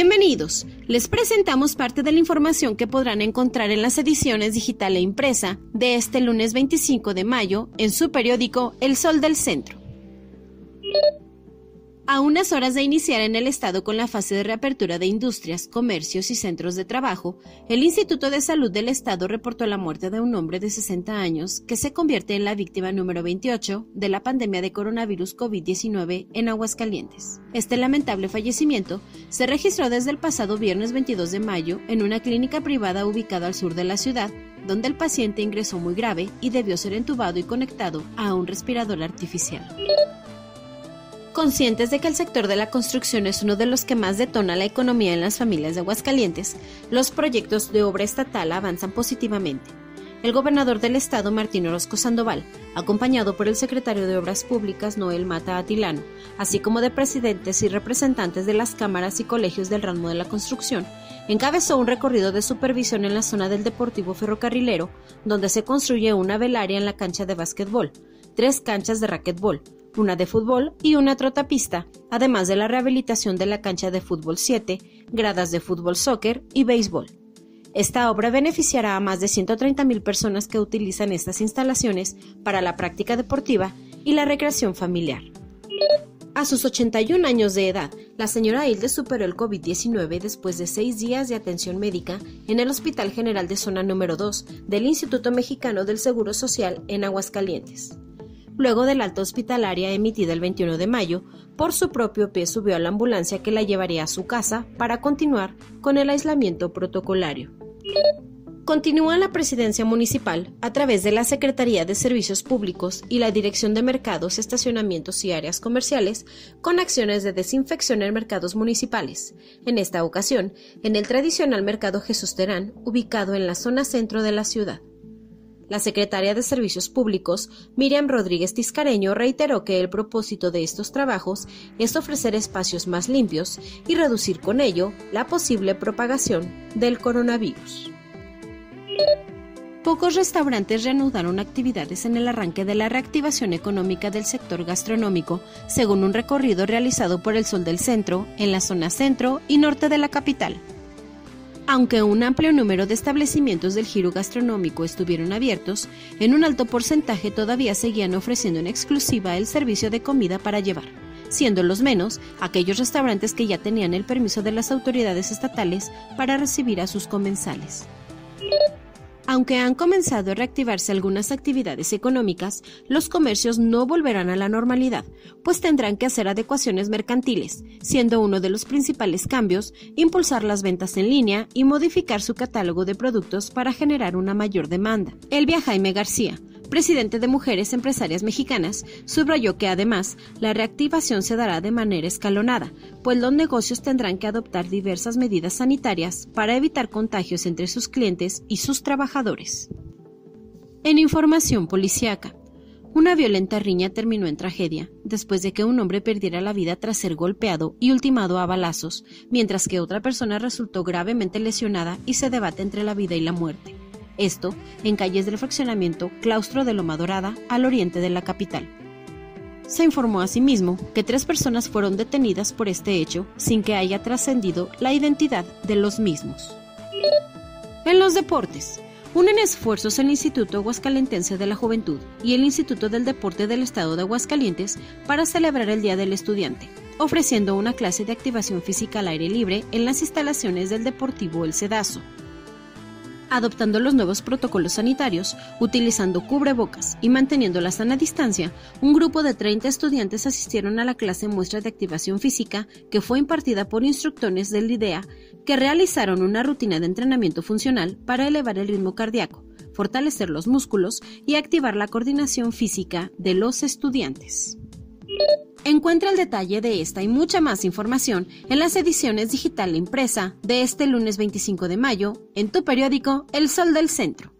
Bienvenidos. Les presentamos parte de la información que podrán encontrar en las ediciones digital e impresa de este lunes 25 de mayo en su periódico El Sol del Centro. A unas horas de iniciar en el Estado con la fase de reapertura de industrias, comercios y centros de trabajo, el Instituto de Salud del Estado reportó la muerte de un hombre de 60 años que se convierte en la víctima número 28 de la pandemia de coronavirus COVID-19 en Aguascalientes. Este lamentable fallecimiento se registró desde el pasado viernes 22 de mayo en una clínica privada ubicada al sur de la ciudad, donde el paciente ingresó muy grave y debió ser entubado y conectado a un respirador artificial. Conscientes de que el sector de la construcción es uno de los que más detona la economía en las familias de Aguascalientes, los proyectos de obra estatal avanzan positivamente. El gobernador del estado, Martín Orozco Sandoval, acompañado por el secretario de Obras Públicas, Noel Mata Atilano, así como de presidentes y representantes de las cámaras y colegios del ramo de la construcción, encabezó un recorrido de supervisión en la zona del Deportivo Ferrocarrilero, donde se construye una velaria en la cancha de básquetbol, tres canchas de raquetbol, una de fútbol y una trotapista, además de la rehabilitación de la cancha de fútbol 7, gradas de fútbol soccer y béisbol. Esta obra beneficiará a más de 130.000 personas que utilizan estas instalaciones para la práctica deportiva y la recreación familiar. A sus 81 años de edad, la señora Hilde superó el COVID-19 después de seis días de atención médica en el Hospital General de Zona número 2 del Instituto Mexicano del Seguro Social en Aguascalientes luego del alta hospitalaria emitida el 21 de mayo, por su propio pie subió a la ambulancia que la llevaría a su casa para continuar con el aislamiento protocolario. Continúa la presidencia municipal a través de la Secretaría de Servicios Públicos y la Dirección de Mercados, Estacionamientos y Áreas Comerciales con acciones de desinfección en mercados municipales. En esta ocasión, en el tradicional mercado Jesús Terán, ubicado en la zona centro de la ciudad. La secretaria de Servicios Públicos, Miriam Rodríguez Tiscareño, reiteró que el propósito de estos trabajos es ofrecer espacios más limpios y reducir con ello la posible propagación del coronavirus. Pocos restaurantes reanudaron actividades en el arranque de la reactivación económica del sector gastronómico, según un recorrido realizado por el Sol del Centro, en la zona centro y norte de la capital. Aunque un amplio número de establecimientos del giro gastronómico estuvieron abiertos, en un alto porcentaje todavía seguían ofreciendo en exclusiva el servicio de comida para llevar, siendo los menos aquellos restaurantes que ya tenían el permiso de las autoridades estatales para recibir a sus comensales. Aunque han comenzado a reactivarse algunas actividades económicas, los comercios no volverán a la normalidad, pues tendrán que hacer adecuaciones mercantiles, siendo uno de los principales cambios impulsar las ventas en línea y modificar su catálogo de productos para generar una mayor demanda. Elvia Jaime García, presidente de Mujeres Empresarias Mexicanas, subrayó que además la reactivación se dará de manera escalonada, pues los negocios tendrán que adoptar diversas medidas sanitarias para evitar contagios entre sus clientes y sus trabajadores. En información policíaca, una violenta riña terminó en tragedia, después de que un hombre perdiera la vida tras ser golpeado y ultimado a balazos, mientras que otra persona resultó gravemente lesionada y se debate entre la vida y la muerte. Esto en calles del fraccionamiento Claustro de Loma Dorada, al oriente de la capital. Se informó asimismo que tres personas fueron detenidas por este hecho sin que haya trascendido la identidad de los mismos. En los deportes, unen esfuerzos el Instituto Aguascalentense de la Juventud y el Instituto del Deporte del Estado de Aguascalientes para celebrar el Día del Estudiante, ofreciendo una clase de activación física al aire libre en las instalaciones del Deportivo El Cedazo adoptando los nuevos protocolos sanitarios, utilizando cubrebocas y manteniendo la sana distancia, un grupo de 30 estudiantes asistieron a la clase muestra de activación física que fue impartida por instructores del IDEA que realizaron una rutina de entrenamiento funcional para elevar el ritmo cardíaco, fortalecer los músculos y activar la coordinación física de los estudiantes. Encuentra el detalle de esta y mucha más información en las ediciones digital e impresa de este lunes 25 de mayo en tu periódico El Sol del Centro.